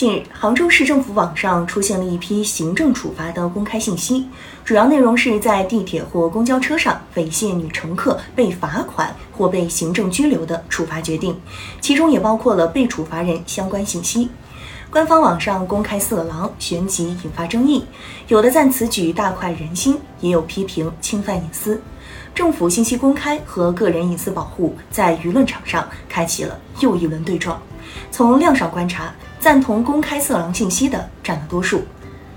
近日，杭州市政府网上出现了一批行政处罚的公开信息，主要内容是在地铁或公交车上猥亵女乘客被罚款或被行政拘留的处罚决定，其中也包括了被处罚人相关信息。官方网上公开色狼，旋即引发争议，有的赞此举大快人心，也有批评侵犯隐私。政府信息公开和个人隐私保护在舆论场上开启了又一轮对撞。从量上观察，赞同公开色狼信息的占了多数。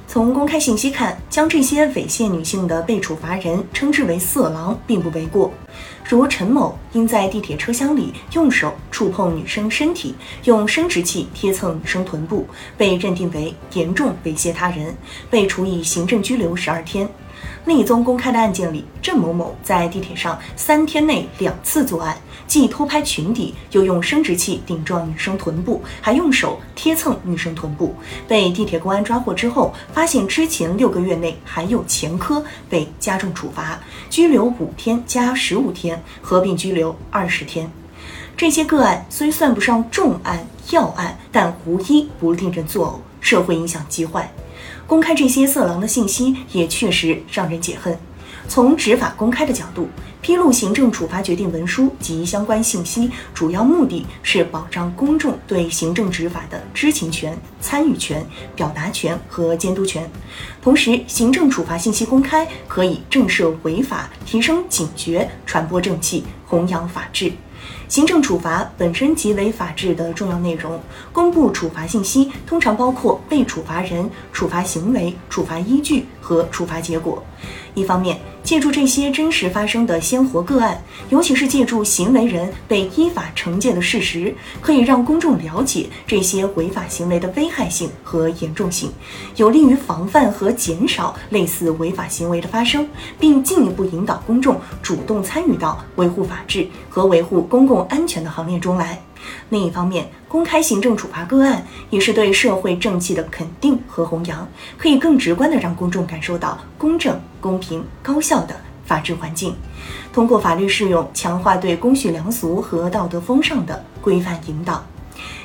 从公开信息看，将这些猥亵女性的被处罚人称之为色狼，并不为过。如陈某因在地铁车厢里用手触碰女生身体，用生殖器贴蹭女生臀部，被认定为严重猥亵他人，被处以行政拘留十二天。另一宗公开的案件里，郑某某在地铁上三天内两次作案，既偷拍裙底，又用生殖器顶撞女生臀部，还用手贴蹭女生臀部。被地铁公安抓获之后，发现之前六个月内还有前科，被加重处罚，拘留五天加十五天，合并拘留二十天。这些个案虽算不上重案要案，但无一不令人作呕，社会影响极坏。公开这些色狼的信息也确实让人解恨。从执法公开的角度，披露行政处罚决定文书及相关信息，主要目的是保障公众对行政执法的知情权、参与权、表达权和监督权。同时，行政处罚信息公开可以震慑违法、提升警觉、传播正气、弘扬法治。行政处罚本身即为法治的重要内容，公布处罚信息通常包括被处罚人、处罚行为、处罚依据和处罚结果。一方面，借助这些真实发生的鲜活个案，尤其是借助行为人被依法惩戒的事实，可以让公众了解这些违法行为的危害性和严重性，有利于防范和减少类似违法行为的发生，并进一步引导公众主动参与到维护法治和维护公共安全的行列中来。另一方面，公开行政处罚个案也是对社会正气的肯定和弘扬，可以更直观地让公众感受到公正、公平、高效的法治环境。通过法律适用，强化对公序良俗和道德风尚的规范引导。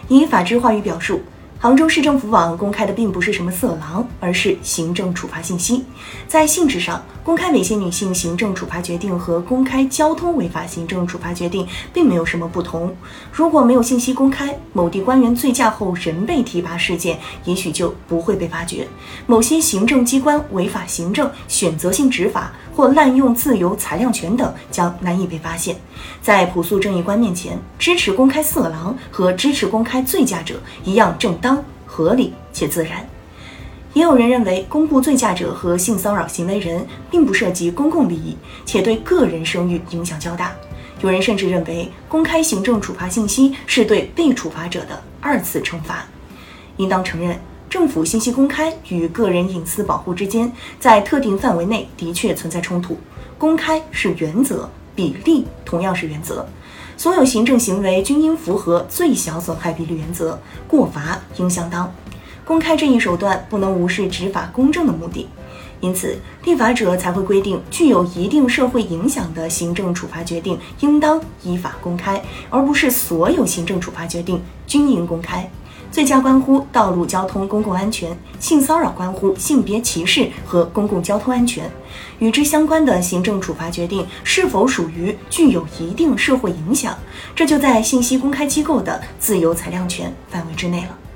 以法治话语表述。杭州市政府网公开的并不是什么色狼，而是行政处罚信息。在性质上，公开猥亵女性行政处罚决定和公开交通违法行政处罚决定并没有什么不同。如果没有信息公开，某地官员醉驾后仍被提拔事件，也许就不会被发觉。某些行政机关违法行政、选择性执法或滥用自由裁量权等，将难以被发现。在朴素正义观面前，支持公开色狼和支持公开醉驾者一样正当。合理且自然。也有人认为，公布醉驾者和性骚扰行为人并不涉及公共利益，且对个人声誉影响较大。有人甚至认为，公开行政处罚信息是对被处罚者的二次惩罚。应当承认，政府信息公开与个人隐私保护之间，在特定范围内的确存在冲突。公开是原则，比例同样是原则。所有行政行为均应符合最小损害比例原则，过罚应相当。公开这一手段不能无视执法公正的目的，因此立法者才会规定，具有一定社会影响的行政处罚决定应当依法公开，而不是所有行政处罚决定均应公开。醉驾关乎道路交通公共安全，性骚扰关乎性别歧视和公共交通安全。与之相关的行政处罚决定是否属于具有一定社会影响，这就在信息公开机构的自由裁量权范围之内了。